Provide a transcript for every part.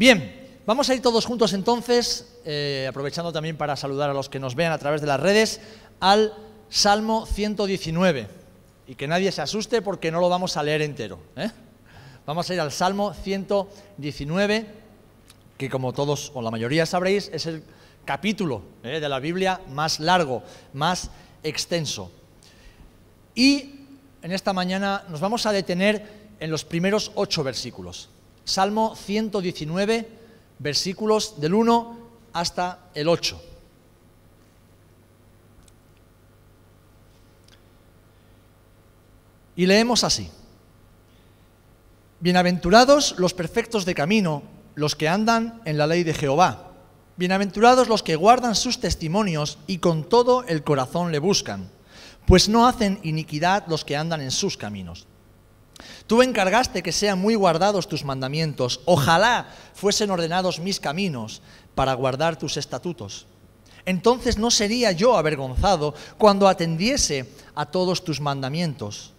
Bien, vamos a ir todos juntos entonces, eh, aprovechando también para saludar a los que nos vean a través de las redes, al Salmo 119. Y que nadie se asuste porque no lo vamos a leer entero. ¿eh? Vamos a ir al Salmo 119, que como todos o la mayoría sabréis, es el capítulo ¿eh? de la Biblia más largo, más extenso. Y en esta mañana nos vamos a detener en los primeros ocho versículos. Salmo 119, versículos del 1 hasta el 8. Y leemos así. Bienaventurados los perfectos de camino, los que andan en la ley de Jehová. Bienaventurados los que guardan sus testimonios y con todo el corazón le buscan, pues no hacen iniquidad los que andan en sus caminos. Tú encargaste que sean muy guardados tus mandamientos. Ojalá fuesen ordenados mis caminos para guardar tus estatutos. Entonces no sería yo avergonzado cuando atendiese a todos tus mandamientos.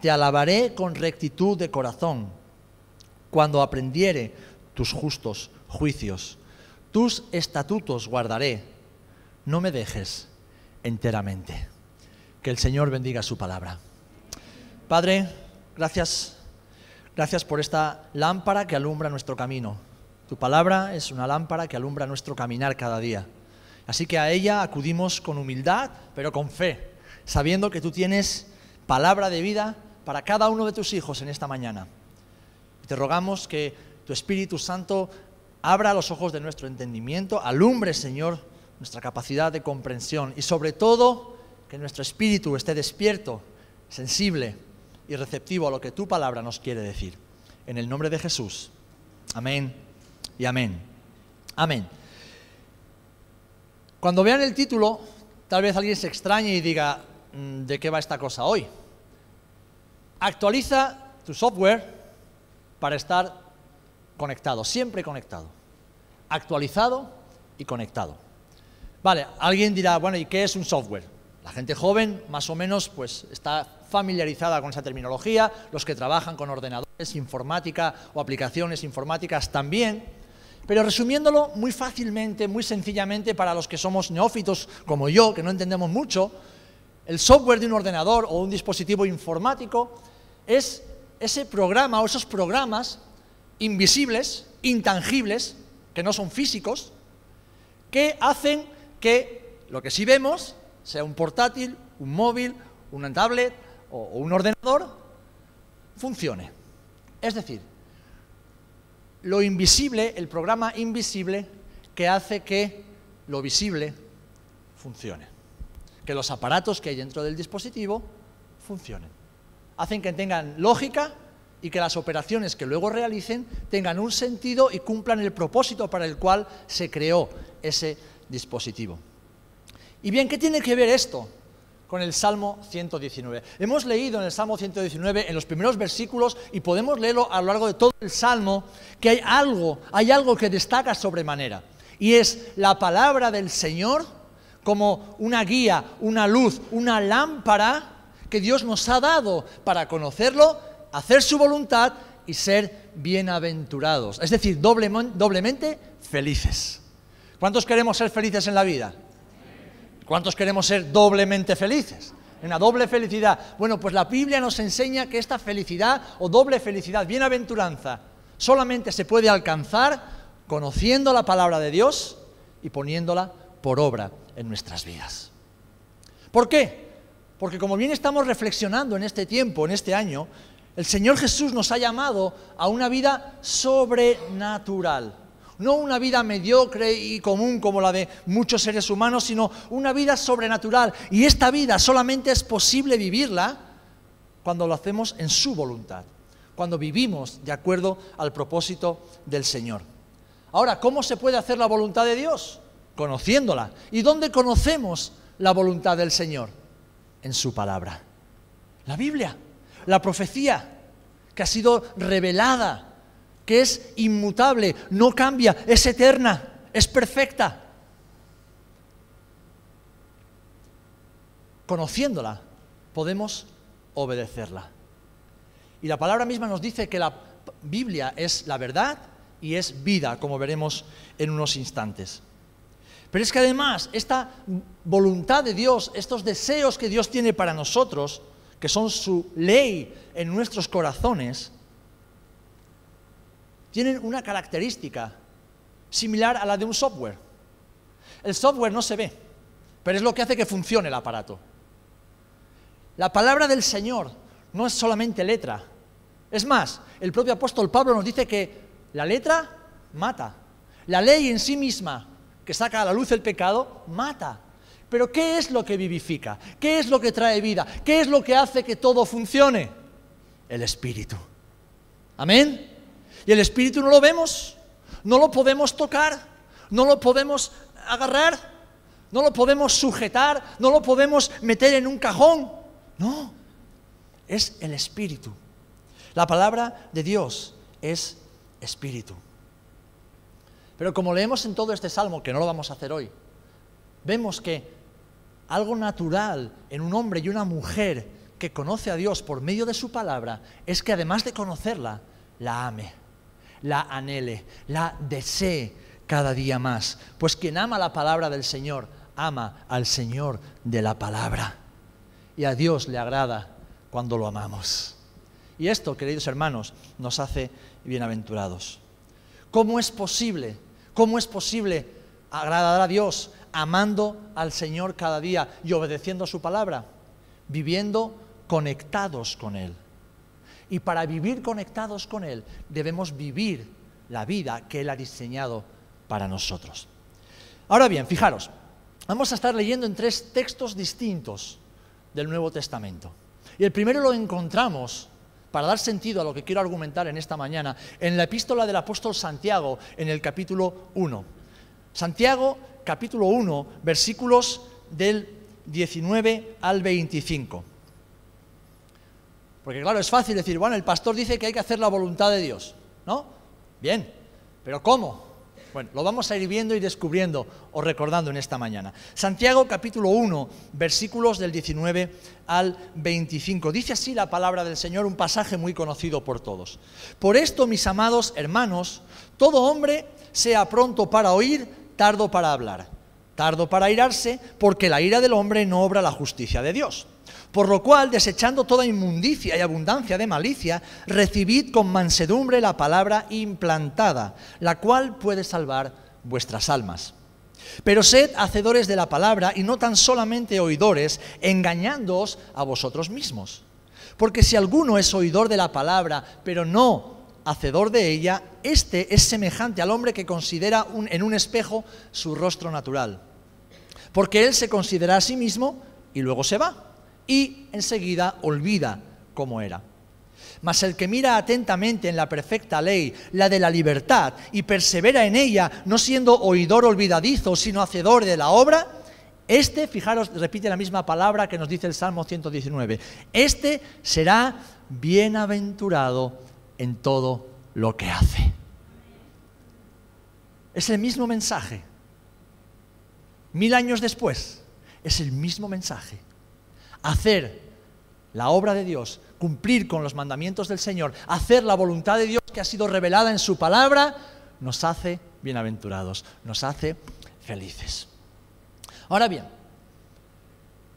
Te alabaré con rectitud de corazón cuando aprendiere tus justos juicios. Tus estatutos guardaré. No me dejes enteramente. Que el Señor bendiga su palabra. Padre, gracias. Gracias por esta lámpara que alumbra nuestro camino. Tu palabra es una lámpara que alumbra nuestro caminar cada día. Así que a ella acudimos con humildad, pero con fe, sabiendo que tú tienes palabra de vida para cada uno de tus hijos en esta mañana. Te rogamos que tu Espíritu Santo abra los ojos de nuestro entendimiento, alumbre, Señor, nuestra capacidad de comprensión y sobre todo que nuestro espíritu esté despierto, sensible y receptivo a lo que tu palabra nos quiere decir. En el nombre de Jesús. Amén y amén. Amén. Cuando vean el título, tal vez alguien se extrañe y diga, mm, ¿de qué va esta cosa hoy? Actualiza tu software para estar conectado, siempre conectado. Actualizado y conectado. Vale, alguien dirá, bueno, ¿y qué es un software? La gente joven, más o menos, pues está familiarizada con esa terminología, los que trabajan con ordenadores, informática o aplicaciones informáticas también. Pero resumiéndolo muy fácilmente, muy sencillamente, para los que somos neófitos como yo, que no entendemos mucho, el software de un ordenador o un dispositivo informático es ese programa o esos programas invisibles, intangibles, que no son físicos, que hacen que lo que sí vemos, sea un portátil, un móvil, una tablet o, un ordenador, funcione. Es decir, lo invisible, el programa invisible que hace que lo visible funcione. Que los aparatos que hay dentro del dispositivo funcionen. Hacen que tengan lógica y que las operaciones que luego realicen tengan un sentido y cumplan el propósito para el cual se creó ese dispositivo. Y bien, ¿qué tiene que ver esto con el Salmo 119? Hemos leído en el Salmo 119, en los primeros versículos, y podemos leerlo a lo largo de todo el Salmo, que hay algo, hay algo que destaca sobremanera, y es la palabra del Señor como una guía, una luz, una lámpara que Dios nos ha dado para conocerlo, hacer su voluntad y ser bienaventurados, es decir, doblemente felices. ¿Cuántos queremos ser felices en la vida? ¿Cuántos queremos ser doblemente felices? Una doble felicidad. Bueno, pues la Biblia nos enseña que esta felicidad o doble felicidad, bienaventuranza, solamente se puede alcanzar conociendo la palabra de Dios y poniéndola por obra en nuestras vidas. ¿Por qué? Porque como bien estamos reflexionando en este tiempo, en este año, el Señor Jesús nos ha llamado a una vida sobrenatural no una vida mediocre y común como la de muchos seres humanos, sino una vida sobrenatural. Y esta vida solamente es posible vivirla cuando lo hacemos en su voluntad, cuando vivimos de acuerdo al propósito del Señor. Ahora, ¿cómo se puede hacer la voluntad de Dios? Conociéndola. ¿Y dónde conocemos la voluntad del Señor? En su palabra. La Biblia, la profecía, que ha sido revelada que es inmutable, no cambia, es eterna, es perfecta. Conociéndola, podemos obedecerla. Y la palabra misma nos dice que la Biblia es la verdad y es vida, como veremos en unos instantes. Pero es que además esta voluntad de Dios, estos deseos que Dios tiene para nosotros, que son su ley en nuestros corazones, tienen una característica similar a la de un software. El software no se ve, pero es lo que hace que funcione el aparato. La palabra del Señor no es solamente letra. Es más, el propio apóstol Pablo nos dice que la letra mata. La ley en sí misma, que saca a la luz el pecado, mata. Pero ¿qué es lo que vivifica? ¿Qué es lo que trae vida? ¿Qué es lo que hace que todo funcione? El Espíritu. Amén. Y el Espíritu no lo vemos, no lo podemos tocar, no lo podemos agarrar, no lo podemos sujetar, no lo podemos meter en un cajón. No, es el Espíritu. La palabra de Dios es Espíritu. Pero como leemos en todo este salmo, que no lo vamos a hacer hoy, vemos que algo natural en un hombre y una mujer que conoce a Dios por medio de su palabra es que además de conocerla, la ame, la anhele, la desee cada día más. Pues quien ama la palabra del Señor, ama al Señor de la palabra. Y a Dios le agrada cuando lo amamos. Y esto, queridos hermanos, nos hace bienaventurados. ¿Cómo es posible? ¿Cómo es posible agradar a Dios amando al Señor cada día y obedeciendo su palabra? Viviendo conectados con Él. Y para vivir conectados con Él debemos vivir la vida que Él ha diseñado para nosotros. Ahora bien, fijaros, vamos a estar leyendo en tres textos distintos del Nuevo Testamento. Y el primero lo encontramos, para dar sentido a lo que quiero argumentar en esta mañana, en la epístola del apóstol Santiago, en el capítulo 1. Santiago, capítulo 1, versículos del 19 al 25. Porque claro, es fácil decir, bueno, el pastor dice que hay que hacer la voluntad de Dios, ¿no? Bien, pero ¿cómo? Bueno, lo vamos a ir viendo y descubriendo o recordando en esta mañana. Santiago capítulo 1, versículos del 19 al 25. Dice así la palabra del Señor, un pasaje muy conocido por todos. Por esto, mis amados hermanos, todo hombre sea pronto para oír, tardo para hablar, tardo para irarse, porque la ira del hombre no obra la justicia de Dios. Por lo cual, desechando toda inmundicia y abundancia de malicia, recibid con mansedumbre la palabra implantada, la cual puede salvar vuestras almas. Pero sed hacedores de la palabra y no tan solamente oidores, engañándoos a vosotros mismos. Porque si alguno es oidor de la palabra, pero no hacedor de ella, éste es semejante al hombre que considera en un espejo su rostro natural. Porque él se considera a sí mismo y luego se va y enseguida olvida cómo era. Mas el que mira atentamente en la perfecta ley, la de la libertad, y persevera en ella, no siendo oidor olvidadizo, sino hacedor de la obra, este, fijaros, repite la misma palabra que nos dice el Salmo 119, este será bienaventurado en todo lo que hace. Es el mismo mensaje. Mil años después, es el mismo mensaje hacer la obra de Dios, cumplir con los mandamientos del Señor, hacer la voluntad de Dios que ha sido revelada en su palabra, nos hace bienaventurados, nos hace felices. Ahora bien,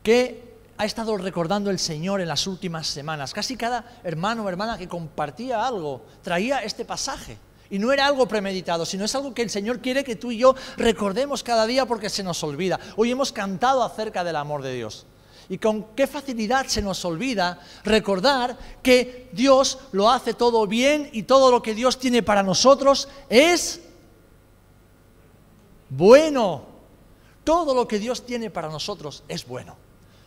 ¿qué ha estado recordando el Señor en las últimas semanas? Casi cada hermano o hermana que compartía algo traía este pasaje. Y no era algo premeditado, sino es algo que el Señor quiere que tú y yo recordemos cada día porque se nos olvida. Hoy hemos cantado acerca del amor de Dios. Y con qué facilidad se nos olvida recordar que Dios lo hace todo bien y todo lo que Dios tiene para nosotros es bueno. Todo lo que Dios tiene para nosotros es bueno.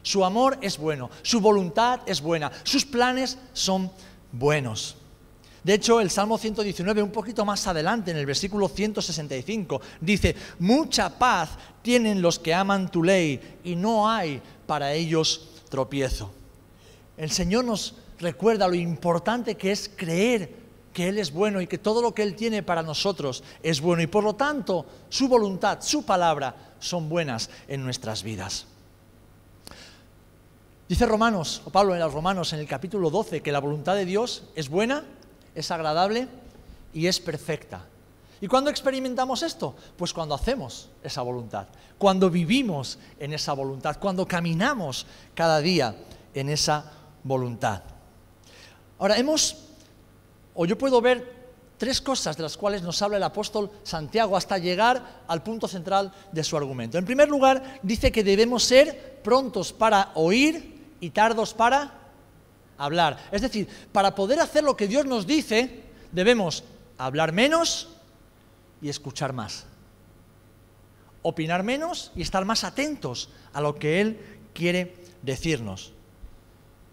Su amor es bueno, su voluntad es buena, sus planes son buenos. De hecho, el Salmo 119, un poquito más adelante, en el versículo 165, dice, mucha paz tienen los que aman tu ley y no hay para ellos tropiezo. El Señor nos recuerda lo importante que es creer que Él es bueno y que todo lo que Él tiene para nosotros es bueno y por lo tanto su voluntad, su palabra son buenas en nuestras vidas. Dice Romanos, o Pablo en los Romanos en el capítulo 12, que la voluntad de Dios es buena, es agradable y es perfecta. ¿Y cuándo experimentamos esto? Pues cuando hacemos esa voluntad, cuando vivimos en esa voluntad, cuando caminamos cada día en esa voluntad. Ahora, hemos, o yo puedo ver tres cosas de las cuales nos habla el apóstol Santiago hasta llegar al punto central de su argumento. En primer lugar, dice que debemos ser prontos para oír y tardos para hablar. Es decir, para poder hacer lo que Dios nos dice, debemos hablar menos y escuchar más. Opinar menos y estar más atentos a lo que Él quiere decirnos.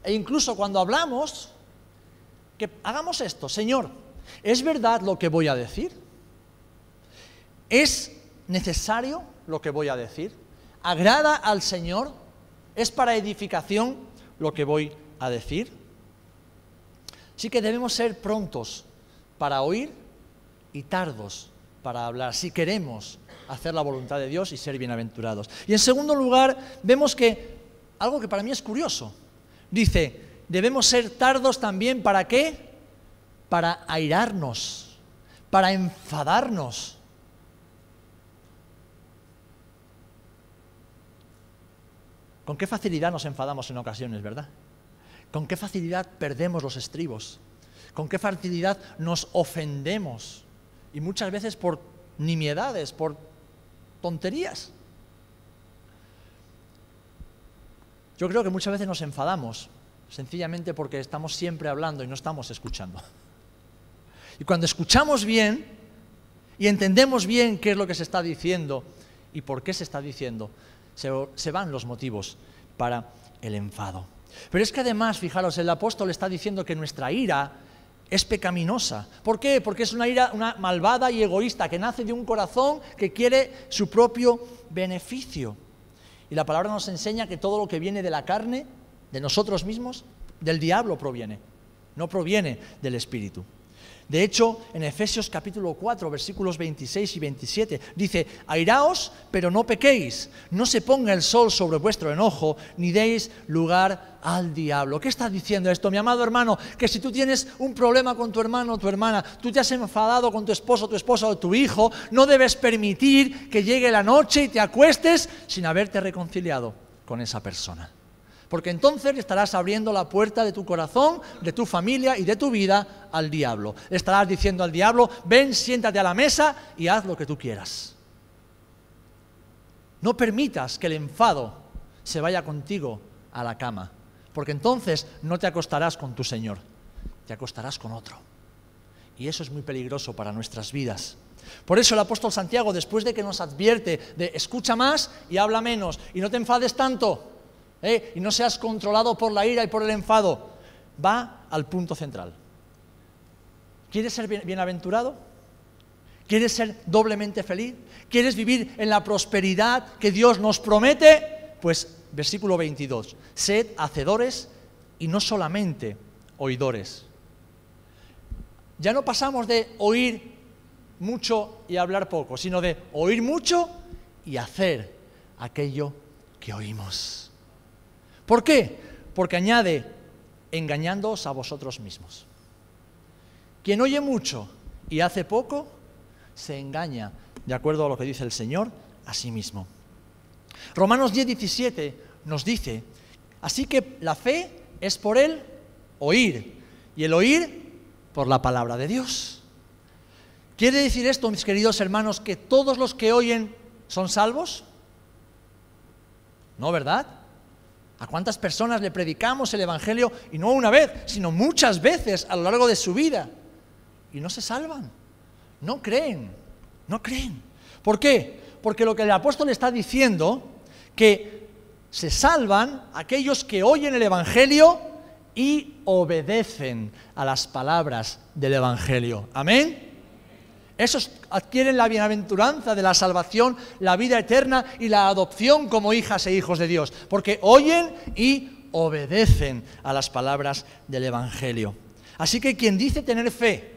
E incluso cuando hablamos, que hagamos esto, Señor, ¿es verdad lo que voy a decir? ¿Es necesario lo que voy a decir? ¿Agrada al Señor? ¿Es para edificación lo que voy a decir? Sí que debemos ser prontos para oír y tardos para hablar, si queremos hacer la voluntad de Dios y ser bienaventurados. Y en segundo lugar, vemos que algo que para mí es curioso, dice, debemos ser tardos también para qué? Para airarnos, para enfadarnos. ¿Con qué facilidad nos enfadamos en ocasiones, verdad? ¿Con qué facilidad perdemos los estribos? ¿Con qué facilidad nos ofendemos? Y muchas veces por nimiedades, por tonterías. Yo creo que muchas veces nos enfadamos, sencillamente porque estamos siempre hablando y no estamos escuchando. Y cuando escuchamos bien y entendemos bien qué es lo que se está diciendo y por qué se está diciendo, se, van los motivos para el enfado. Pero es que además, fijaros, el apóstol está diciendo que nuestra ira es pecaminosa. ¿Por qué? Porque es una ira una malvada y egoísta que nace de un corazón que quiere su propio beneficio. Y la palabra nos enseña que todo lo que viene de la carne, de nosotros mismos, del diablo proviene, no proviene del Espíritu. De hecho, en Efesios capítulo 4, versículos 26 y 27, dice, airaos, pero no pequéis, no se ponga el sol sobre vuestro enojo, ni deis lugar al diablo. ¿Qué está diciendo esto, mi amado hermano? Que si tú tienes un problema con tu hermano o tu hermana, tú te has enfadado con tu esposo, tu esposa o tu hijo, no debes permitir que llegue la noche y te acuestes sin haberte reconciliado con esa persona porque entonces estarás abriendo la puerta de tu corazón, de tu familia y de tu vida al diablo. estarás diciendo al diablo, ven, siéntate a la mesa y haz lo que tú quieras. No permitas que el enfado se vaya contigo a la cama, porque entonces no te acostarás con tu Señor, te acostarás con otro. Y eso es muy peligroso para nuestras vidas. Por eso el apóstol Santiago, después de que nos advierte de escucha más y habla menos y no te enfades tanto, ¿eh? y no seas controlado por la ira y por el enfado. Va al punto central. ¿Quieres ser bienaventurado? ¿Quieres ser doblemente feliz? ¿Quieres vivir en la prosperidad que Dios nos promete? Pues versículo 22, sed hacedores y no solamente oidores. Ya no pasamos de oír mucho y hablar poco, sino de oír mucho y hacer aquello que oímos. ¿Por qué? Porque añade, engañándoos a vosotros mismos. Quien oye mucho y hace poco, se engaña, de acuerdo a lo que dice el Señor, a sí mismo. Romanos 10, 17 nos dice, así que la fe es por el oír, y el oír por la palabra de Dios. ¿Quiere decir esto, mis queridos hermanos, que todos los que oyen son salvos? No, ¿verdad? ¿A cuántas personas le predicamos el Evangelio y no una vez, sino muchas veces a lo largo de su vida? Y no se salvan, no creen, no creen. ¿Por qué? Porque lo que el apóstol está diciendo, que se salvan aquellos que oyen el Evangelio y obedecen a las palabras del Evangelio. Amén. Esos adquieren la bienaventuranza de la salvación, la vida eterna y la adopción como hijas e hijos de Dios, porque oyen y obedecen a las palabras del Evangelio. Así que quien dice tener fe,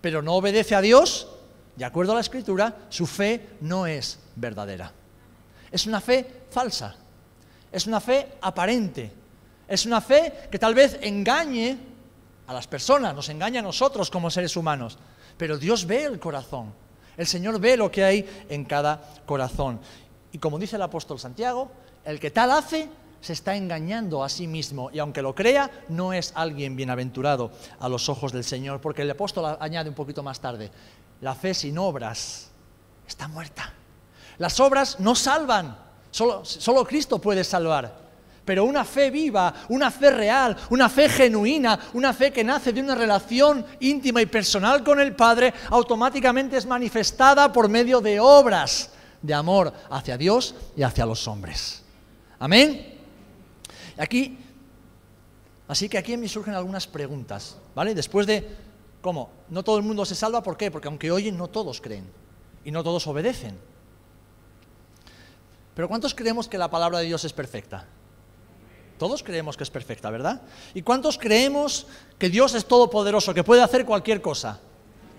pero no obedece a Dios, de acuerdo a la Escritura, su fe no es verdadera. Es una fe falsa, es una fe aparente, es una fe que tal vez engañe a las personas, nos engaña a nosotros como seres humanos, pero Dios ve el corazón El Señor ve lo que hay en cada corazón. Y como dice el apóstol Santiago, el que tal hace se está engañando a sí mismo y aunque lo crea, no es alguien bienaventurado a los ojos del Señor, porque el apóstol añade un poquito más tarde, la fe sin obras está muerta. Las obras no salvan, solo, solo Cristo puede salvar. Pero una fe viva, una fe real, una fe genuina, una fe que nace de una relación íntima y personal con el Padre, automáticamente es manifestada por medio de obras de amor hacia Dios y hacia los hombres. Amén. Aquí, así que aquí me surgen algunas preguntas, ¿vale? Después de, ¿cómo? No todo el mundo se salva, ¿por qué? Porque aunque oyen, no todos creen y no todos obedecen. Pero ¿cuántos creemos que la palabra de Dios es perfecta? Todos creemos que es perfecta, ¿verdad? ¿Y cuántos creemos que Dios es todopoderoso, que puede hacer cualquier cosa?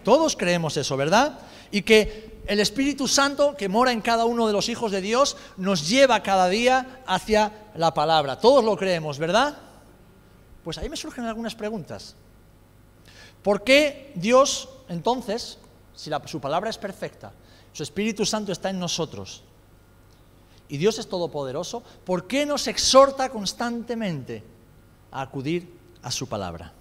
Todos creemos eso, ¿verdad? Y que el Espíritu Santo que mora en cada uno de los hijos de Dios nos lleva cada día hacia la palabra. Todos lo creemos, ¿verdad? Pues ahí me surgen algunas preguntas. ¿Por qué Dios, entonces, si su palabra es perfecta, su Espíritu Santo está en nosotros, y Dios es todopoderoso, ¿por qué nos exhorta constantemente a acudir a su palabra?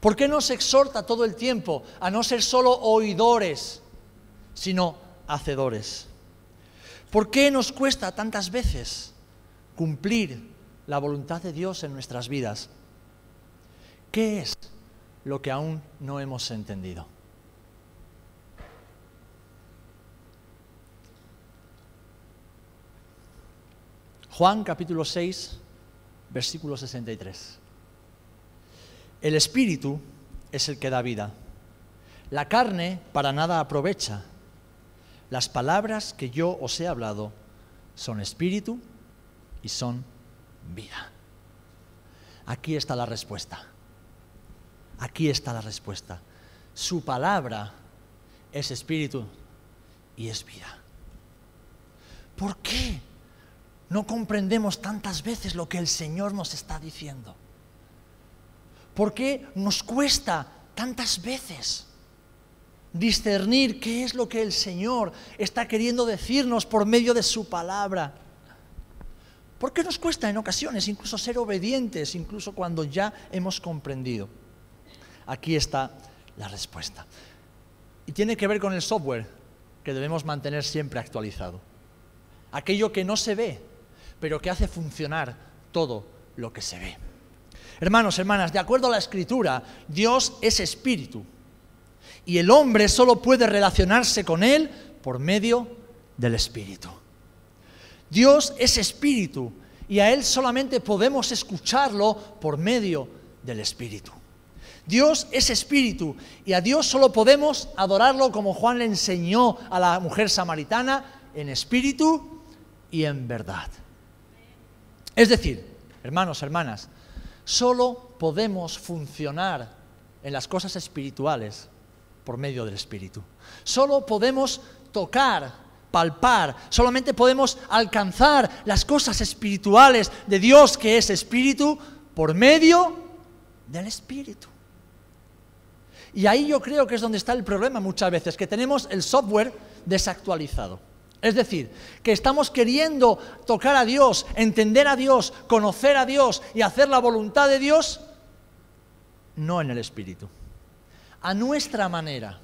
¿Por qué nos exhorta todo el tiempo a no ser solo oidores, sino hacedores? ¿Por qué nos cuesta tantas veces cumplir la voluntad de Dios en nuestras vidas? ¿Qué es lo que aún no hemos entendido? Juan capítulo 6, versículo 63. El espíritu es el que da vida. La carne para nada aprovecha. Las palabras que yo os he hablado son espíritu y son vida. Aquí está la respuesta. Aquí está la respuesta. Su palabra es espíritu y es vida. ¿Por qué? No comprendemos tantas veces lo que el Señor nos está diciendo? ¿Por qué nos cuesta tantas veces discernir qué es lo que el Señor está queriendo decirnos por medio de su palabra? ¿Por qué nos cuesta en ocasiones incluso ser obedientes, incluso cuando ya hemos comprendido? Aquí está la respuesta. Y tiene que ver con el software que debemos mantener siempre actualizado. Aquello que no se ve, pero que hace funcionar todo lo que se ve. Hermanos, hermanas, de acuerdo a la escritura, Dios es espíritu y el hombre solo puede relacionarse con él por medio del espíritu. Dios es espíritu y a él solamente podemos escucharlo por medio del espíritu. Dios es espíritu y a Dios solo podemos adorarlo como Juan le enseñó a la mujer samaritana en espíritu y en verdad. Es decir, hermanos, hermanas, solo podemos funcionar en las cosas espirituales por medio del Espíritu. Solo podemos tocar, palpar, solamente podemos alcanzar las cosas espirituales de Dios que es Espíritu por medio del Espíritu. Y ahí yo creo que es donde está el problema muchas veces, que tenemos el software desactualizado. Es decir, que estamos queriendo tocar a Dios, entender a Dios, conocer a Dios y hacer la voluntad de Dios, no en el Espíritu, a nuestra manera,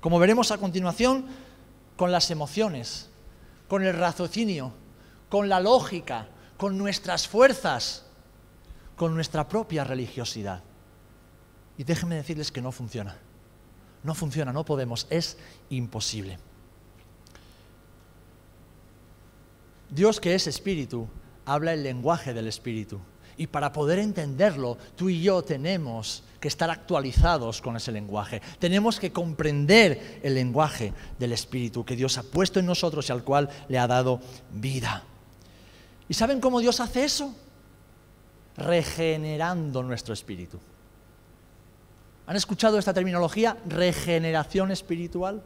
como veremos a continuación, con las emociones, con el raciocinio, con la lógica, con nuestras fuerzas, con nuestra propia religiosidad. Y déjenme decirles que no funciona. No funciona, no podemos, es imposible. Dios que es espíritu, habla el lenguaje del espíritu. Y para poder entenderlo, tú y yo tenemos que estar actualizados con ese lenguaje. Tenemos que comprender el lenguaje del Espíritu que Dios ha puesto en nosotros y al cual le ha dado vida. ¿Y saben cómo Dios hace eso? Regenerando nuestro espíritu. ¿Han escuchado esta terminología? Regeneración espiritual.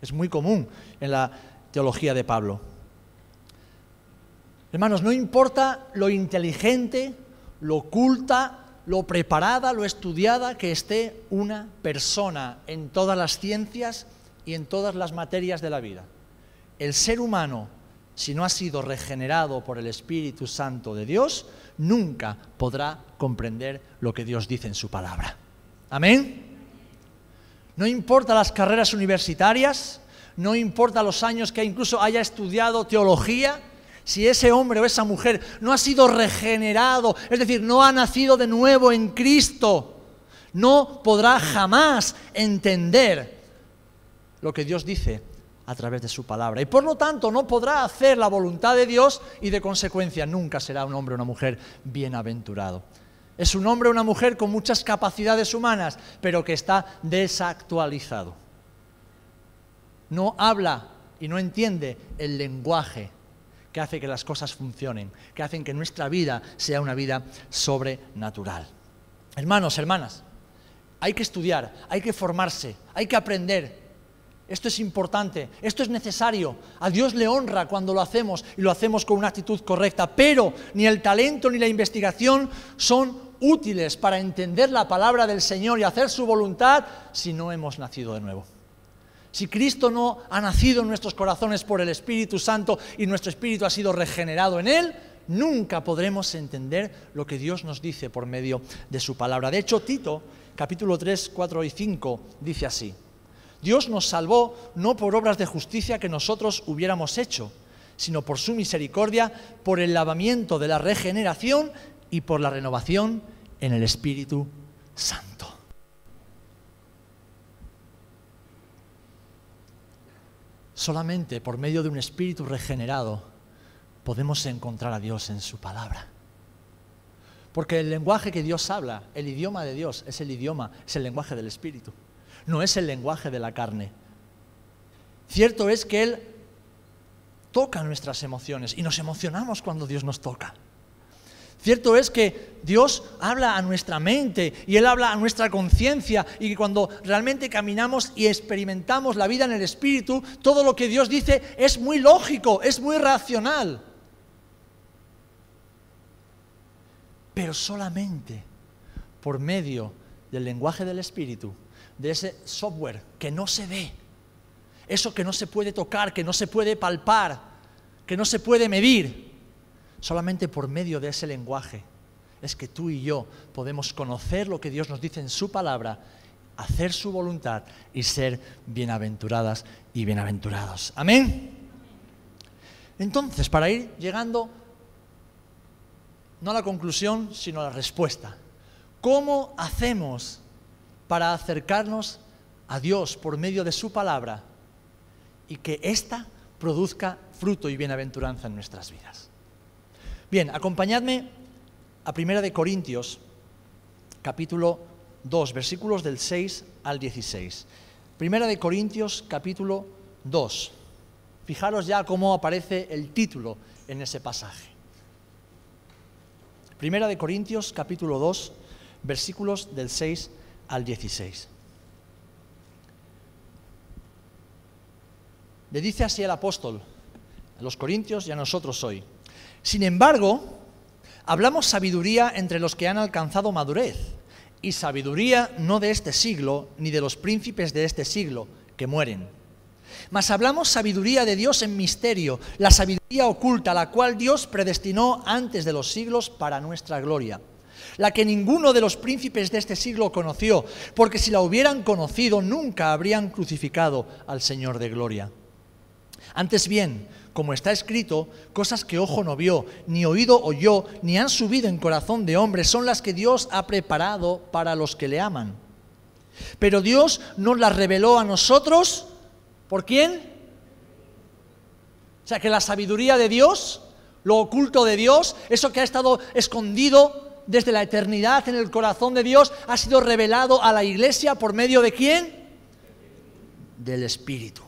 Es muy común en la teología de Pablo. Hermanos, no importa lo inteligente, lo oculta, lo preparada, lo estudiada que esté una persona en todas las ciencias, y en todas las materias de la vida. El ser humano, si no ha sido regenerado por el Espíritu Santo de Dios, nunca podrá comprender lo que Dios dice en su palabra. Amén. No importa las carreras universitarias, no importa los años que incluso haya estudiado teología, si ese hombre o esa mujer no ha sido regenerado, es decir, no ha nacido de nuevo en Cristo, no podrá jamás entender lo que Dios dice a través de su palabra. Y por lo tanto no podrá hacer la voluntad de Dios y de consecuencia nunca será un hombre o una mujer bienaventurado. Es un hombre o una mujer con muchas capacidades humanas, pero que está desactualizado. No habla y no entiende el lenguaje que hace que las cosas funcionen, que hacen que nuestra vida sea una vida sobrenatural. Hermanos, hermanas, hay que estudiar, hay que formarse, hay que aprender. Esto es importante, esto es necesario. A Dios le honra cuando lo hacemos y lo hacemos con una actitud correcta, pero ni el talento ni la investigación son útiles para entender la palabra del Señor y hacer su voluntad si no hemos nacido de nuevo. Si Cristo no ha nacido en nuestros corazones por el Espíritu Santo y nuestro espíritu ha sido regenerado en Él, nunca podremos entender lo que Dios nos dice por medio de su palabra. De hecho, Tito, capítulo 3, 4 y 5, dice así. Dios nos salvó no por obras de justicia que nosotros hubiéramos hecho, sino por su misericordia, por el lavamiento de la regeneración y por la renovación en el Espíritu Santo. Solamente por medio de un espíritu regenerado podemos encontrar a Dios en su palabra. Porque el lenguaje que Dios habla, el idioma de Dios, es el idioma, es el lenguaje del espíritu, no es el lenguaje de la carne. Cierto es que Él toca nuestras emociones y nos emocionamos cuando Dios nos toca. Cierto es que Dios habla a nuestra mente y Él habla a nuestra conciencia y que cuando realmente caminamos y experimentamos la vida en el Espíritu, todo lo que Dios dice es muy lógico, es muy racional. Pero solamente por medio del lenguaje del Espíritu, de ese software que no se ve, eso que no se puede tocar, que no se puede palpar, que no se puede medir, Solamente por medio de ese lenguaje es que tú y yo podemos conocer lo que Dios nos dice en su palabra, hacer su voluntad y ser bienaventuradas y bienaventurados. Amén. Entonces, para ir llegando no a la conclusión, sino a la respuesta. ¿Cómo hacemos para acercarnos a Dios por medio de su palabra y que ésta produzca fruto y bienaventuranza en nuestras vidas? Bien, acompañadme a Primera de Corintios, capítulo 2, versículos del 6 al 16. Primera de Corintios, capítulo 2. Fijaros ya cómo aparece el título en ese pasaje. Primera de Corintios, capítulo 2, versículos del 6 al 16. Le dice así el apóstol a los corintios y a nosotros hoy. Sin embargo, hablamos sabiduría entre los que han alcanzado madurez, y sabiduría no de este siglo, ni de los príncipes de este siglo, que mueren. Mas hablamos sabiduría de Dios en misterio, la sabiduría oculta, la cual Dios predestinó antes de los siglos para nuestra gloria, la que ninguno de los príncipes de este siglo conoció, porque si la hubieran conocido nunca habrían crucificado al Señor de gloria. Antes bien, como está escrito, cosas que ojo no vio, ni oído oyó, ni han subido en corazón de hombre, son las que Dios ha preparado para los que le aman. Pero Dios nos las reveló a nosotros, ¿por quién? O sea, que la sabiduría de Dios, lo oculto de Dios, eso que ha estado escondido desde la eternidad en el corazón de Dios, ha sido revelado a la iglesia por medio de quién? Del Espíritu.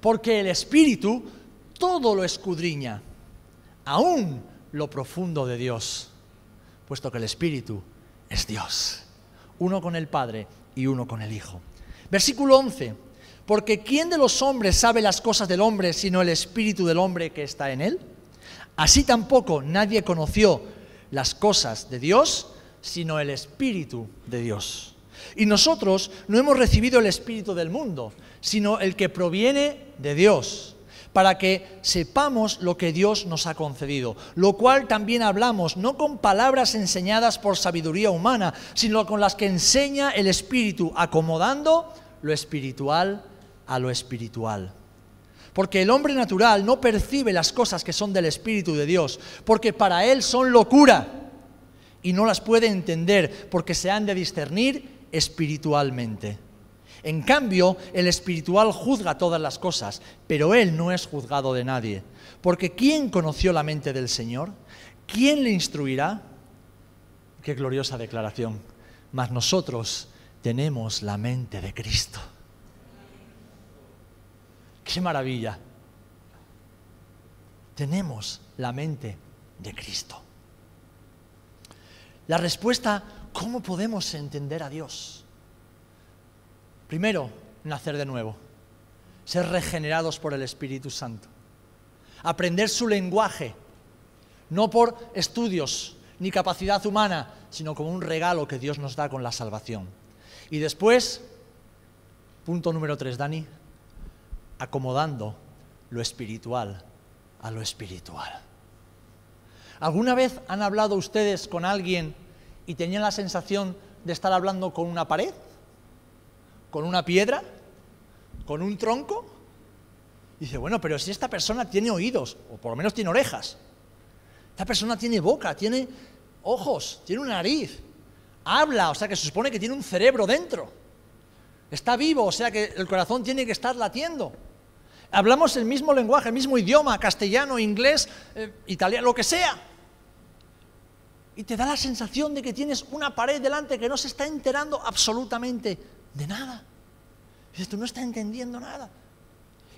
Porque el Espíritu todo lo escudriña, aún lo profundo de Dios, puesto que el Espíritu es Dios, uno con el Padre y uno con el Hijo. Versículo 11, porque ¿quién de los hombres sabe las cosas del hombre sino el Espíritu del hombre que está en él? Así tampoco nadie conoció las cosas de Dios sino el Espíritu de Dios. Y nosotros no hemos recibido el Espíritu del mundo, sino el que proviene de Dios, para que sepamos lo que Dios nos ha concedido, lo cual también hablamos, no con palabras enseñadas por sabiduría humana, sino con las que enseña el Espíritu, acomodando lo espiritual a lo espiritual. Porque el hombre natural no percibe las cosas que son del Espíritu de Dios, porque para él son locura y no las puede entender porque se han de discernir espiritualmente. En cambio, el espiritual juzga todas las cosas, pero él no es juzgado de nadie. Porque ¿quién conoció la mente del Señor? ¿Quién le instruirá? Qué gloriosa declaración. Mas nosotros tenemos la mente de Cristo. Qué maravilla. Tenemos la mente de Cristo. La respuesta, ¿cómo podemos entender a Dios? Primero, nacer de nuevo, ser regenerados por el Espíritu Santo, aprender su lenguaje, no por estudios ni capacidad humana, sino como un regalo que Dios nos da con la salvación. Y después, punto número tres, Dani, acomodando lo espiritual a lo espiritual. ¿Alguna vez han hablado ustedes con alguien y tenían la sensación de estar hablando con una pared? ¿Con una piedra? ¿Con un tronco? dice, bueno, pero si esta persona tiene oídos, o por lo menos tiene orejas, esta persona tiene boca, tiene ojos, tiene una nariz, habla, o sea que se supone que tiene un cerebro dentro, está vivo, o sea que el corazón tiene que estar latiendo. Hablamos el mismo lenguaje, el mismo idioma, castellano, inglés, eh, italiano, lo que sea. Y te da la sensación de que tienes una pared delante que no se está enterando absolutamente de nada. dices, tú no estás entendiendo nada.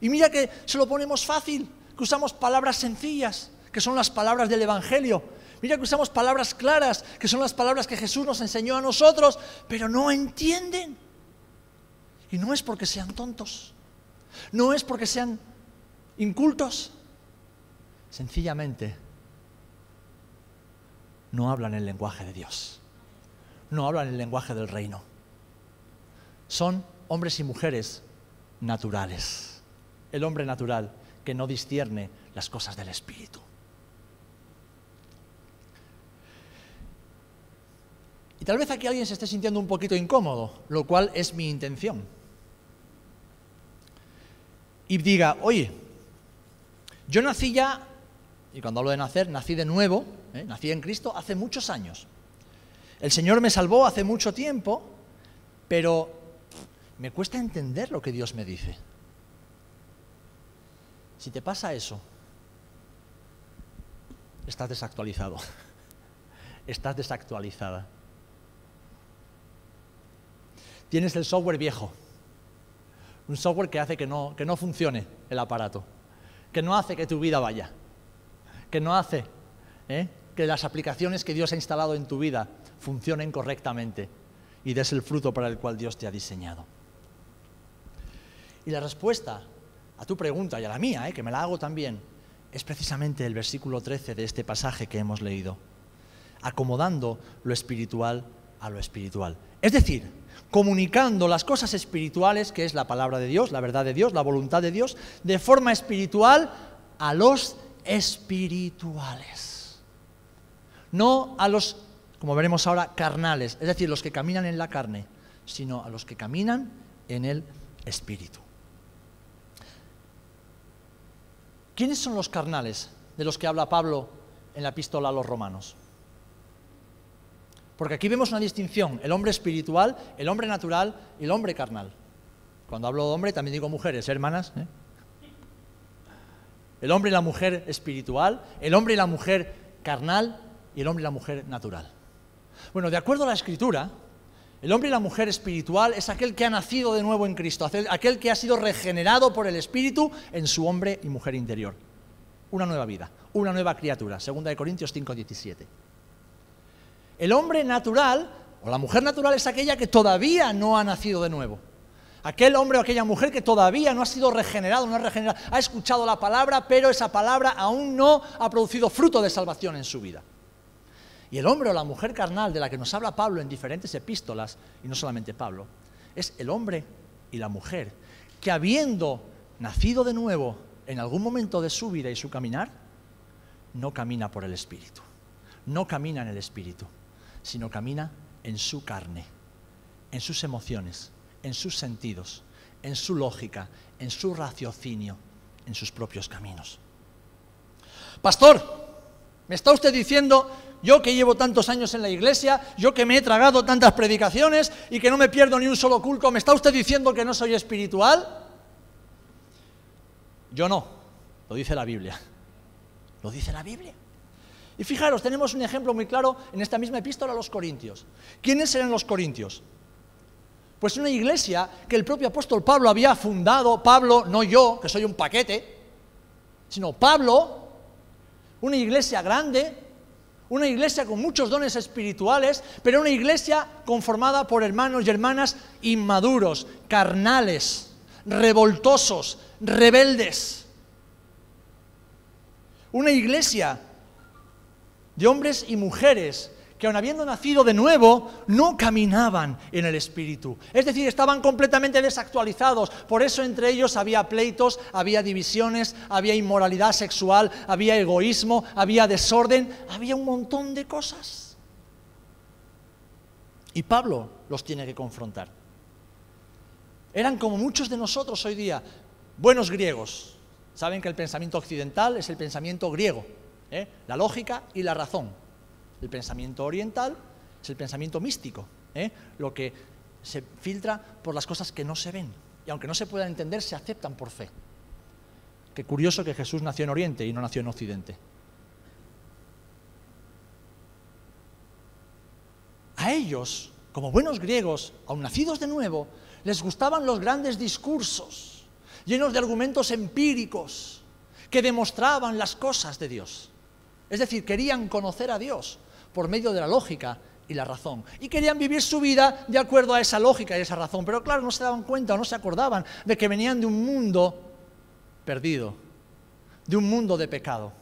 Y mira que se lo ponemos fácil, que usamos palabras sencillas, que son las palabras del Evangelio. Mira que usamos palabras claras, que son las palabras que Jesús nos enseñó a nosotros, pero no entienden. Y no es porque sean tontos, no es porque sean incultos, sencillamente no hablan el lenguaje de Dios, no hablan el lenguaje del reino. Son hombres y mujeres naturales, el hombre natural que no discierne las cosas del Espíritu. Y tal vez aquí alguien se esté sintiendo un poquito incómodo, lo cual es mi intención y diga, oye, yo nací ya, y cuando hablo de nacer, nací de nuevo, ¿eh? nací en Cristo hace muchos años. El Señor me salvó hace mucho tiempo, pero me cuesta entender lo que Dios me dice. Si te pasa eso, estás desactualizado, estás desactualizada. Tienes el software viejo un software que hace que no, que no funcione el aparato, que no hace que tu vida vaya, que no hace ¿eh? que las aplicaciones que Dios ha instalado en tu vida funcionen correctamente y des el fruto para el cual Dios te ha diseñado. Y la respuesta a tu pregunta y a la mía, ¿eh? que me la hago también, es precisamente el versículo 13 de este pasaje que hemos leído, acomodando lo espiritual a lo espiritual. Es decir, comunicando las cosas espirituales, que es la palabra de Dios, la verdad de Dios, la voluntad de Dios, de forma espiritual a los espirituales. No a los, como veremos ahora, carnales, es decir, los que caminan en la carne, sino a los que caminan en el espíritu. ¿Quiénes son los carnales de los que habla Pablo en la epístola a los romanos? Porque aquí vemos una distinción, el hombre espiritual, el hombre natural y el hombre carnal. Cuando hablo de hombre también digo mujeres, ¿eh, hermanas. ¿eh? El hombre y la mujer espiritual, el hombre y la mujer carnal y el hombre y la mujer natural. Bueno, de acuerdo a la escritura, el hombre y la mujer espiritual es aquel que ha nacido de nuevo en Cristo, aquel que ha sido regenerado por el Espíritu en su hombre y mujer interior. Una nueva vida, una nueva criatura. Segunda de Corintios 5, 17. El hombre natural o la mujer natural es aquella que todavía no ha nacido de nuevo. Aquel hombre o aquella mujer que todavía no ha sido regenerado, no ha regenerado, ha escuchado la palabra, pero esa palabra aún no ha producido fruto de salvación en su vida. Y el hombre o la mujer carnal de la que nos habla Pablo en diferentes epístolas, y no solamente Pablo, es el hombre y la mujer que habiendo nacido de nuevo en algún momento de su vida y su caminar, no camina por el Espíritu, no camina en el Espíritu, sino camina en su carne, en sus emociones, en sus sentidos, en su lógica, en su raciocinio, en sus propios caminos. Pastor, ¿me está usted diciendo yo que llevo tantos años en la iglesia, yo que me he tragado tantas predicaciones y que no me pierdo ni un solo culto, ¿me está usted diciendo que no soy espiritual? Yo no, lo dice la Biblia. Lo dice la Biblia. Y fijaros, tenemos un ejemplo muy claro en esta misma epístola a los Corintios. ¿Quiénes eran los Corintios? Pues una iglesia que el propio apóstol Pablo había fundado, Pablo, no yo, que soy un paquete, sino Pablo, una iglesia grande, una iglesia con muchos dones espirituales, pero una iglesia conformada por hermanos y hermanas inmaduros, carnales, revoltosos, rebeldes. Una iglesia de hombres y mujeres que aun habiendo nacido de nuevo, no caminaban en el Espíritu. Es decir, estaban completamente desactualizados. Por eso entre ellos había pleitos, había divisiones, había inmoralidad sexual, había egoísmo, había desorden, había un montón de cosas. Y Pablo los tiene que confrontar. Eran como muchos de nosotros hoy día, buenos griegos. Saben que el pensamiento occidental es el pensamiento griego, ¿eh? la lógica y la razón. El pensamiento oriental es el pensamiento místico, ¿eh? lo que se filtra por las cosas que no se ven. Y aunque no se puedan entender, se aceptan por fe. Qué curioso que Jesús nació en Oriente y no nació en Occidente. A ellos, como buenos griegos, aun nacidos de nuevo, les gustaban los grandes discursos, llenos de argumentos empíricos, que demostraban las cosas de Dios. Es decir, querían conocer a Dios por medio de la lógica y la razón. Y querían vivir su vida de acuerdo a esa lógica y esa razón. Pero claro, no se daban cuenta o no se acordaban de que venían de un mundo perdido, de un mundo de pecado.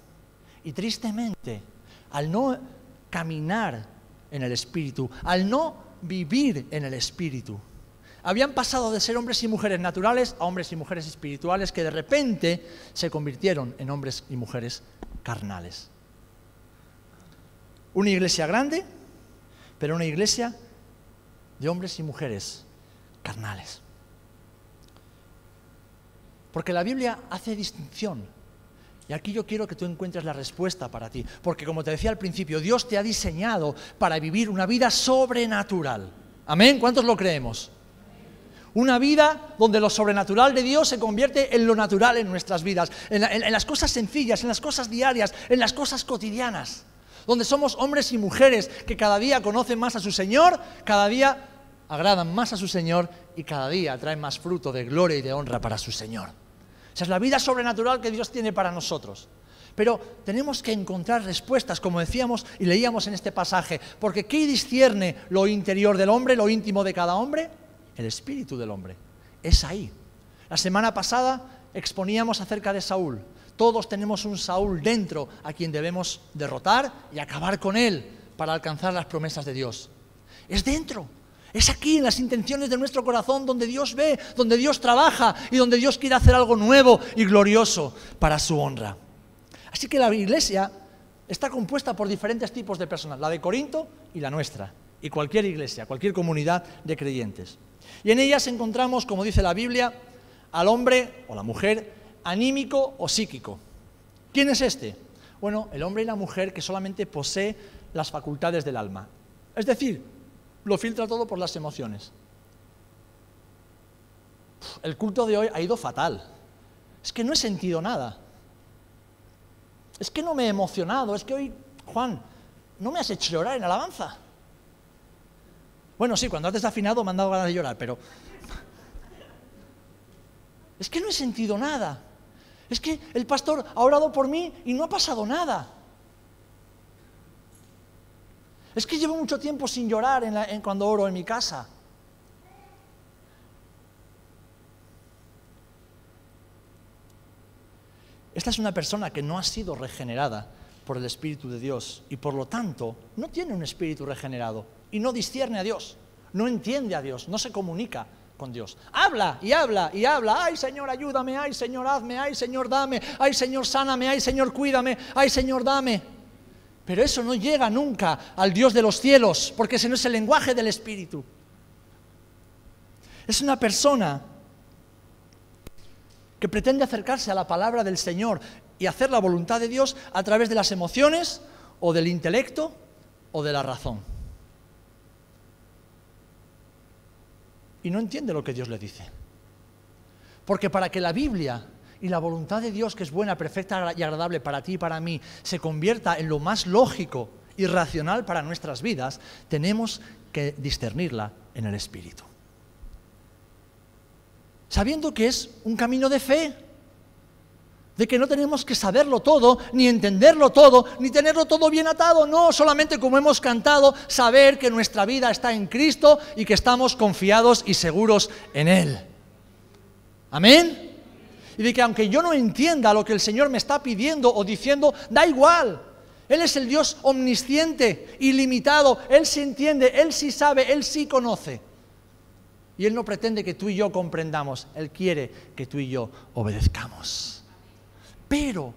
Y tristemente, al no caminar en el Espíritu, al no vivir en el Espíritu, habían pasado de ser hombres y mujeres naturales a hombres y mujeres espirituales que de repente se convirtieron en hombres y mujeres carnales. Una iglesia grande, pero una iglesia de hombres y mujeres carnales. Porque la Biblia hace distinción. Y aquí yo quiero que tú encuentres la respuesta para ti. Porque como te decía al principio, Dios te ha diseñado para vivir una vida sobrenatural. Amén. ¿Cuántos lo creemos? Una vida donde lo sobrenatural de Dios se convierte en lo natural en nuestras vidas, en, en, las cosas sencillas, en las cosas diarias, en las cosas cotidianas donde somos hombres y mujeres que cada día conocen más a su Señor, cada día agradan más a su Señor y cada día traen más fruto de gloria y de honra para su Señor. Esa es la vida sobrenatural que Dios tiene para nosotros. Pero tenemos que encontrar respuestas, como decíamos y leíamos en este pasaje, porque ¿qué discierne lo interior del hombre, lo íntimo de cada hombre? El espíritu del hombre. Es ahí. La semana pasada exponíamos acerca de Saúl. Todos tenemos un Saúl dentro a quien debemos derrotar y acabar con él para alcanzar las promesas de Dios. Es dentro, es aquí en las intenciones de nuestro corazón donde Dios ve, donde Dios trabaja y donde Dios quiere hacer algo nuevo y glorioso para su honra. Así que la iglesia está compuesta por diferentes tipos de personas, la de Corinto y la nuestra, y cualquier iglesia, cualquier comunidad de creyentes. Y en ellas encontramos, como dice la Biblia, al hombre o la mujer anímico o psíquico. ¿Quién es este? Bueno, el hombre y la mujer que solamente posee las facultades del alma. Es decir, lo filtra todo por las emociones. El culto de hoy ha ido fatal. Es que no he sentido nada. Es que no me he emocionado. Es que hoy, Juan, no me has hecho llorar en alabanza. Bueno, sí, cuando has desafinado me han dado ganas de llorar, pero... Es que no he sentido nada. Es que el pastor ha orado por mí y no ha pasado nada. Es que llevo mucho tiempo sin llorar en cuando oro en mi casa. Esta es una persona que no ha sido regenerada por el Espíritu de Dios y por lo tanto no tiene un espíritu regenerado y no discierne a Dios, no entiende a Dios, no se comunica con Dios. Habla y habla y habla. Ay Señor, ayúdame. Ay Señor, hazme. Ay Señor, dame. Ay Señor, sáname. Ay Señor, cuídame. Ay Señor, dame. Pero eso no llega nunca al Dios de los cielos, porque ese no es el lenguaje del Espíritu. Es una persona que pretende acercarse a la palabra del Señor y hacer la voluntad de Dios a través de las emociones o del intelecto o de la razón. Y no entiende lo que Dios le dice. Porque para que la Biblia y la voluntad de Dios, que es buena, perfecta y agradable para ti y para mí, se convierta en lo más lógico y racional para nuestras vidas, tenemos que discernirla en el Espíritu. Sabiendo que es un camino de fe, de que no tenemos que saberlo todo, ni entenderlo todo, ni tenerlo todo bien atado, no, solamente como hemos cantado, saber que nuestra vida está en Cristo y que estamos confiados y seguros en Él. Amén. Y de que aunque yo no entienda lo que el Señor me está pidiendo o diciendo, da igual. Él es el Dios omnisciente, ilimitado, Él sí entiende, Él sí sabe, Él sí conoce. Y Él no pretende que tú y yo comprendamos, Él quiere que tú y yo obedezcamos. Pero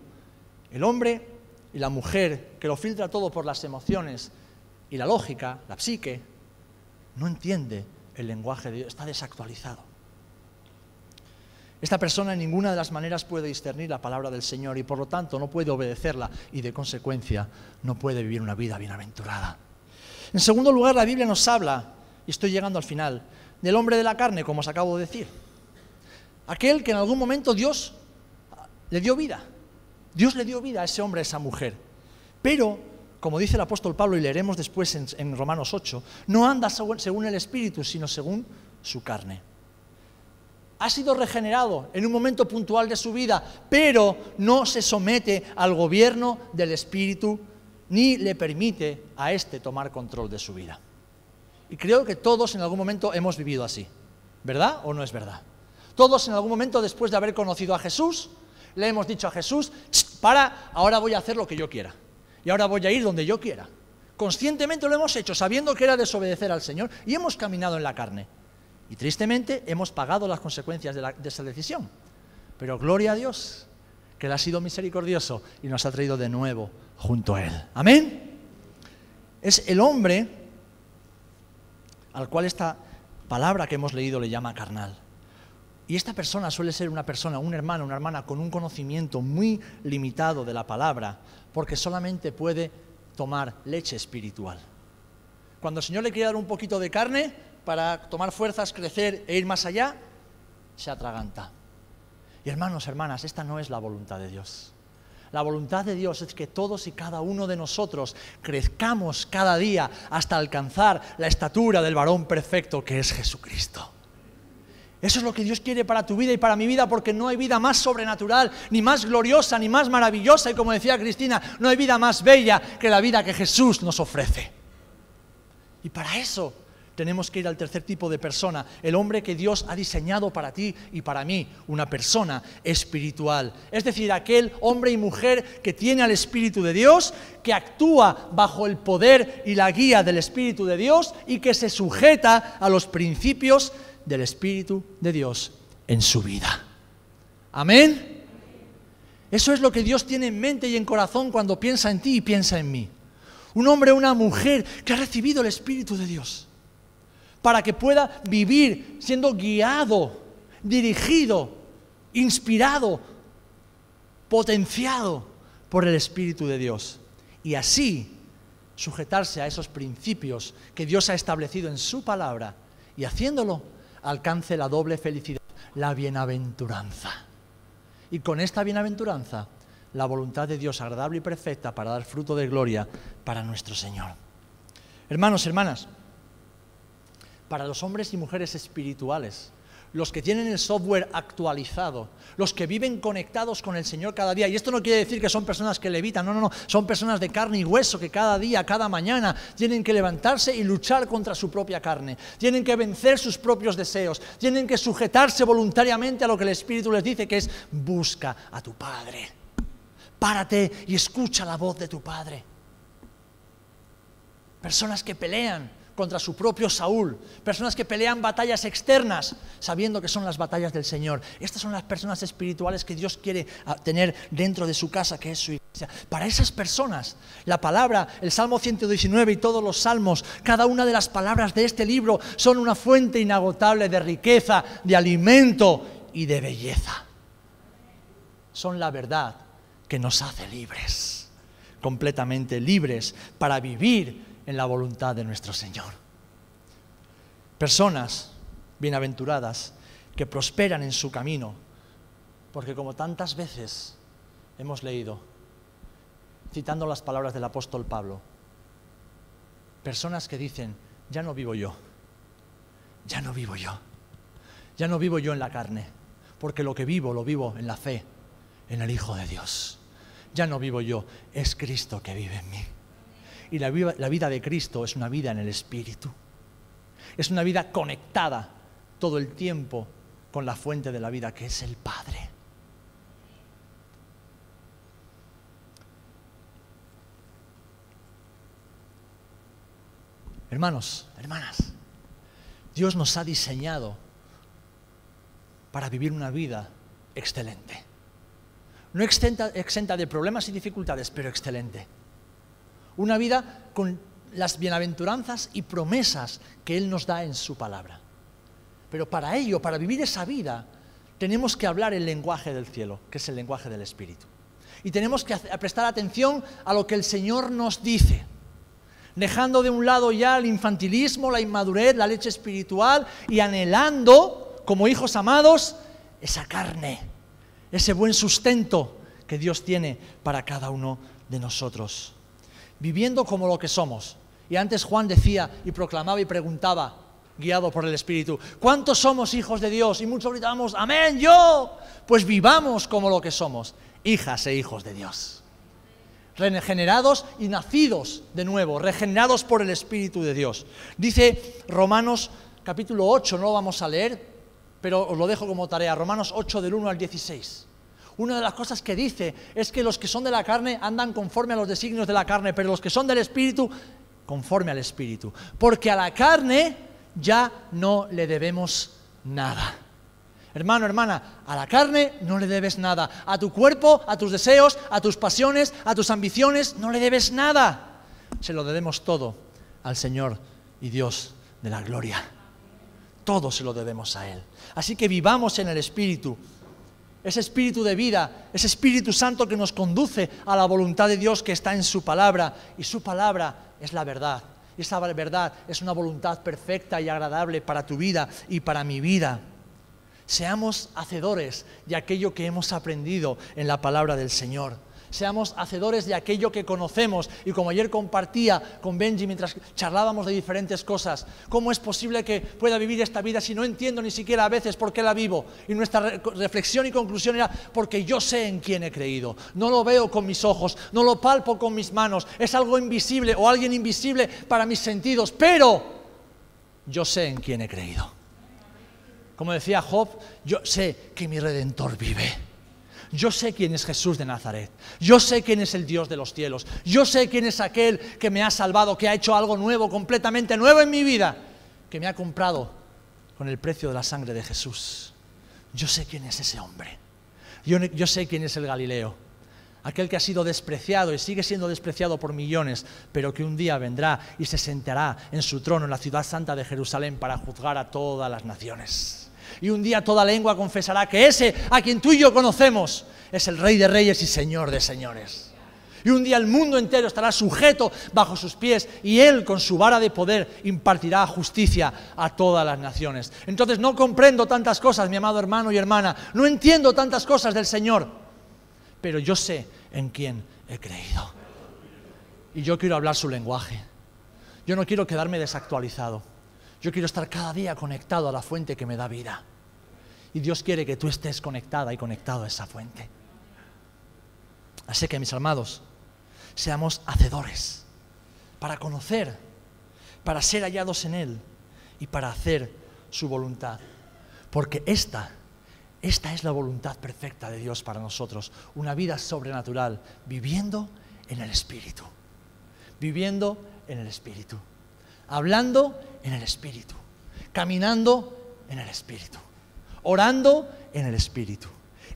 el hombre y la mujer, que lo filtra todo por las emociones y la lógica, la psique, no entiende el lenguaje de Dios, está desactualizado. Esta persona en ninguna de las maneras puede discernir la palabra del Señor y por lo tanto no puede obedecerla y de consecuencia no puede vivir una vida bienaventurada. En segundo lugar, la Biblia nos habla, y estoy llegando al final, del hombre de la carne, como os acabo de decir. Aquel que en algún momento Dios le dio vida. Dios le dio vida a ese hombre, a esa mujer. Pero, como dice el apóstol Pablo, y leeremos después en, Romanos 8, no anda según el Espíritu, sino según su carne. Ha sido regenerado en un momento puntual de su vida, pero no se somete al gobierno del Espíritu ni le permite a éste tomar control de su vida. Y creo que todos en algún momento hemos vivido así, ¿verdad o no es verdad? Todos en algún momento después de haber conocido a Jesús, le hemos dicho a Jesús, para, ahora voy a hacer lo que yo quiera. Y ahora voy a ir donde yo quiera. Conscientemente lo hemos hecho, sabiendo que era desobedecer al Señor, y hemos caminado en la carne. Y tristemente hemos pagado las consecuencias de, de esa decisión. Pero gloria a Dios, que Él ha sido misericordioso y nos ha traído de nuevo junto a Él. Amén. Es el hombre al cual esta palabra que hemos leído le llama carnal. Y esta persona suele ser una persona, un hermano, una hermana con un conocimiento muy limitado de la palabra, porque solamente puede tomar leche espiritual. Cuando el Señor le quiere dar un poquito de carne para tomar fuerzas, crecer e ir más allá, se atraganta. Y hermanos, hermanas, esta no es la voluntad de Dios. La voluntad de Dios es que todos y cada uno de nosotros crezcamos cada día hasta alcanzar la estatura del varón perfecto que es Jesucristo. Eso es lo que Dios quiere para tu vida y para mi vida, porque no hay vida más sobrenatural, ni más gloriosa, ni más maravillosa. Y como decía Cristina, no hay vida más bella que la vida que Jesús nos ofrece. Y para eso tenemos que ir al tercer tipo de persona, el hombre que Dios ha diseñado para ti y para mí, una persona espiritual. Es decir, aquel hombre y mujer que tiene al Espíritu de Dios, que actúa bajo el poder y la guía del Espíritu de Dios y que se sujeta a los principios del Espíritu de Dios en su vida. Amén. Eso es lo que Dios tiene en mente y en corazón cuando piensa en ti y piensa en mí. Un hombre o una mujer que ha recibido el Espíritu de Dios para que pueda vivir siendo guiado, dirigido, inspirado, potenciado por el Espíritu de Dios. Y así sujetarse a esos principios que Dios ha establecido en su palabra y haciéndolo alcance la doble felicidad, la bienaventuranza. Y con esta bienaventuranza, la voluntad de Dios agradable y perfecta para dar fruto de gloria para nuestro Señor. Hermanos, hermanas, para los hombres y mujeres espirituales, los que tienen el software actualizado, los que viven conectados con el Señor cada día. Y esto no quiere decir que son personas que levitan, no, no, no, son personas de carne y hueso que cada día, cada mañana tienen que levantarse y luchar contra su propia carne, tienen que vencer sus propios deseos, tienen que sujetarse voluntariamente a lo que el Espíritu les dice, que es busca a tu Padre. Párate y escucha la voz de tu Padre. Personas que pelean contra su propio Saúl, personas que pelean batallas externas sabiendo que son las batallas del Señor. Estas son las personas espirituales que Dios quiere ah, tener dentro de su casa, que es su iglesia. Para esas personas, la palabra, el Salmo 119 y todos los salmos, cada una de las palabras de este libro son una fuente inagotable de riqueza, de alimento y de belleza. Son la verdad que nos hace libres, completamente libres para vivir en la voluntad de nuestro Señor. Personas bienaventuradas que prosperan en su camino, porque como tantas veces hemos leído, citando las palabras del apóstol Pablo, personas que dicen, ya no vivo yo, ya no vivo yo, ya no vivo yo en la carne, porque lo que vivo lo vivo en la fe, en el Hijo de Dios. Ya no vivo yo, es Cristo que vive en mí. Y la vida, de Cristo es una vida en el Espíritu. Es una vida conectada todo el tiempo con la fuente de la vida, que es el Padre. Hermanos, hermanas, Dios nos ha diseñado para vivir una vida excelente. No exenta de problemas y dificultades, pero excelente una vida con las bienaventuranzas y promesas que Él nos da en su palabra. Pero para ello, para vivir esa vida, tenemos que hablar el lenguaje del cielo, que es el lenguaje del Espíritu. Y tenemos que prestar atención a lo que el Señor nos dice, dejando de un lado ya el infantilismo, la inmadurez, la leche espiritual y anhelando, como hijos amados, esa carne, ese buen sustento que Dios tiene para cada uno de nosotros viviendo como lo que somos. Y antes Juan decía y proclamaba y preguntaba, guiado por el Espíritu, ¿cuántos somos hijos de Dios? Y muchos gritábamos, amén, yo. Pues vivamos como lo que somos, hijas e hijos de Dios. Regenerados y nacidos de nuevo, regenerados por el Espíritu de Dios. Dice Romanos capítulo 8, no lo vamos a leer, pero os lo dejo como tarea, Romanos 8 del 1 al 16 una de las cosas que dice es que los que son de la carne andan conforme a los designios de la carne, pero los que son del Espíritu, conforme al Espíritu. Porque a la carne ya no le debemos nada. Hermano, hermana, a la carne no le debes nada. A tu cuerpo, a tus deseos, a tus pasiones, a tus ambiciones, no le debes nada. Se lo debemos todo al Señor y Dios de la gloria. Todo se lo debemos a Él. Así que vivamos en el Espíritu ese espíritu de vida, ese Espíritu Santo que nos conduce a la voluntad de Dios que está en su palabra. Y su palabra es la verdad. Y esa verdad es una voluntad perfecta y agradable para tu vida y para mi vida. Seamos hacedores de aquello que hemos aprendido en la palabra del Señor seamos hacedores de aquello que conocemos. Y como ayer compartía con Benji mientras charlábamos de diferentes cosas, ¿cómo es posible que pueda vivir esta vida si no entiendo ni siquiera a veces por qué la vivo? Y nuestra reflexión y conclusión era, porque yo sé en quién he creído. No lo veo con mis ojos, no lo palpo con mis manos, es algo invisible o alguien invisible para mis sentidos, pero yo sé en quién he creído. Como decía Job, yo sé que mi redentor vive. Yo sé quién es Jesús de Nazaret. Yo sé quién es el Dios de los cielos. Yo sé quién es aquel que me ha salvado, que ha hecho algo nuevo, completamente nuevo en mi vida, que me ha comprado con el precio de la sangre de Jesús. Yo sé quién es ese hombre. Yo, sé quién es el Galileo. Aquel que ha sido despreciado y sigue siendo despreciado por millones, pero que un día vendrá y se sentará en su trono en la ciudad santa de Jerusalén para juzgar a todas las naciones. Y un día toda lengua confesará que ese a quien tú y yo conocemos es el Rey de Reyes y Señor de Señores. Y un día el mundo entero estará sujeto bajo sus pies y Él con su vara de poder impartirá justicia a todas las naciones. Entonces no comprendo tantas cosas, mi amado hermano y hermana, no entiendo tantas cosas del Señor, pero yo sé en quién he creído. Y yo quiero hablar su lenguaje. Yo no quiero quedarme desactualizado. Yo quiero estar cada día conectado a la fuente que me da vida. Y Dios quiere que tú estés conectada y conectado a esa fuente. Así que, mis amados, seamos hacedores para conocer, para ser hallados en Él y para hacer su voluntad. Porque esta Esta es la voluntad perfecta de Dios para nosotros, una vida sobrenatural, viviendo en el Espíritu, viviendo en el Espíritu, hablando en el Espíritu, caminando en el Espíritu, orando en el Espíritu,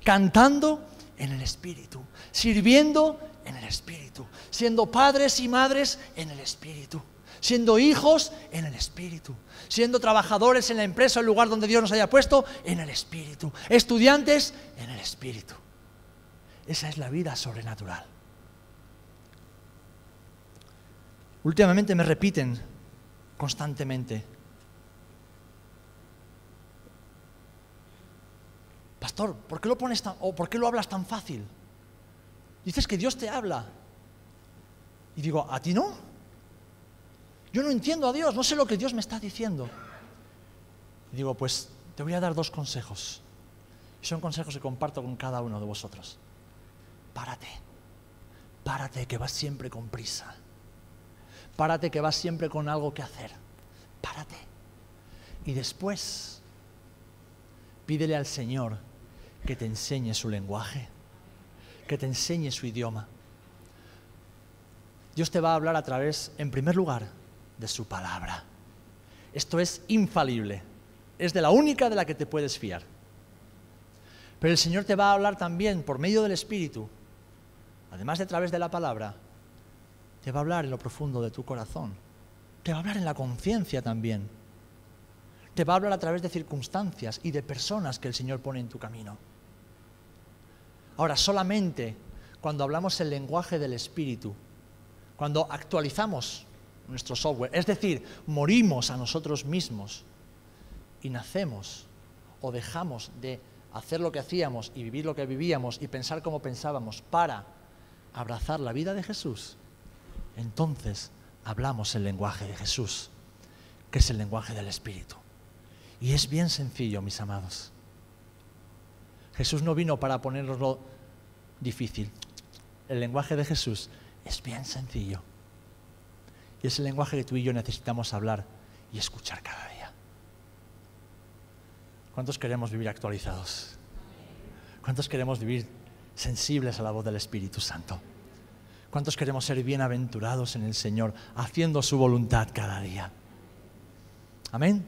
cantando en el Espíritu, sirviendo en el Espíritu, siendo padres y madres en el Espíritu, siendo hijos en el Espíritu, siendo trabajadores en la empresa, el lugar donde Dios nos haya puesto, en el Espíritu, estudiantes en el Espíritu. Esa es la vida sobrenatural. Últimamente me repiten constantemente, Pastor, ¿por qué lo pones tan, o por qué lo hablas tan fácil? Dices que Dios te habla. Y digo, ¿a ti no? Yo no entiendo a Dios, no sé lo que Dios me está diciendo. Y digo, pues te voy a dar dos consejos. Son consejos que comparto con cada uno de vosotros. Párate, párate que vas siempre con prisa. Párate que vas siempre con algo que hacer. Párate. Y después, pídele al Señor que te enseñe su lenguaje, que te enseñe su idioma. Dios te va a hablar a través, en primer lugar, de su palabra. Esto es infalible. Es de la única de la que te puedes fiar. Pero el Señor te va a hablar también por medio del Espíritu, además de a través de la palabra, te va a hablar en lo profundo de tu corazón. Te va a hablar en la conciencia también. Te va a hablar a través de circunstancias y de personas que el Señor pone en tu camino. Ahora, solamente cuando hablamos el lenguaje del Espíritu, cuando actualizamos nuestro software, es decir, morimos a nosotros mismos y nacemos o dejamos de hacer lo que hacíamos y vivir lo que vivíamos y pensar como pensábamos para abrazar la vida de Jesús, entonces hablamos el lenguaje de Jesús, que es el lenguaje del Espíritu. Y es bien sencillo, mis amados. Jesús no vino para ponernoslo difícil. El lenguaje de Jesús es bien sencillo. Y es el lenguaje que tú y yo necesitamos hablar y escuchar cada día. ¿Cuántos queremos vivir actualizados? ¿Cuántos queremos vivir sensibles a la voz del Espíritu Santo? ¿Cuántos queremos ser bienaventurados en el Señor, haciendo su voluntad cada día? Amén.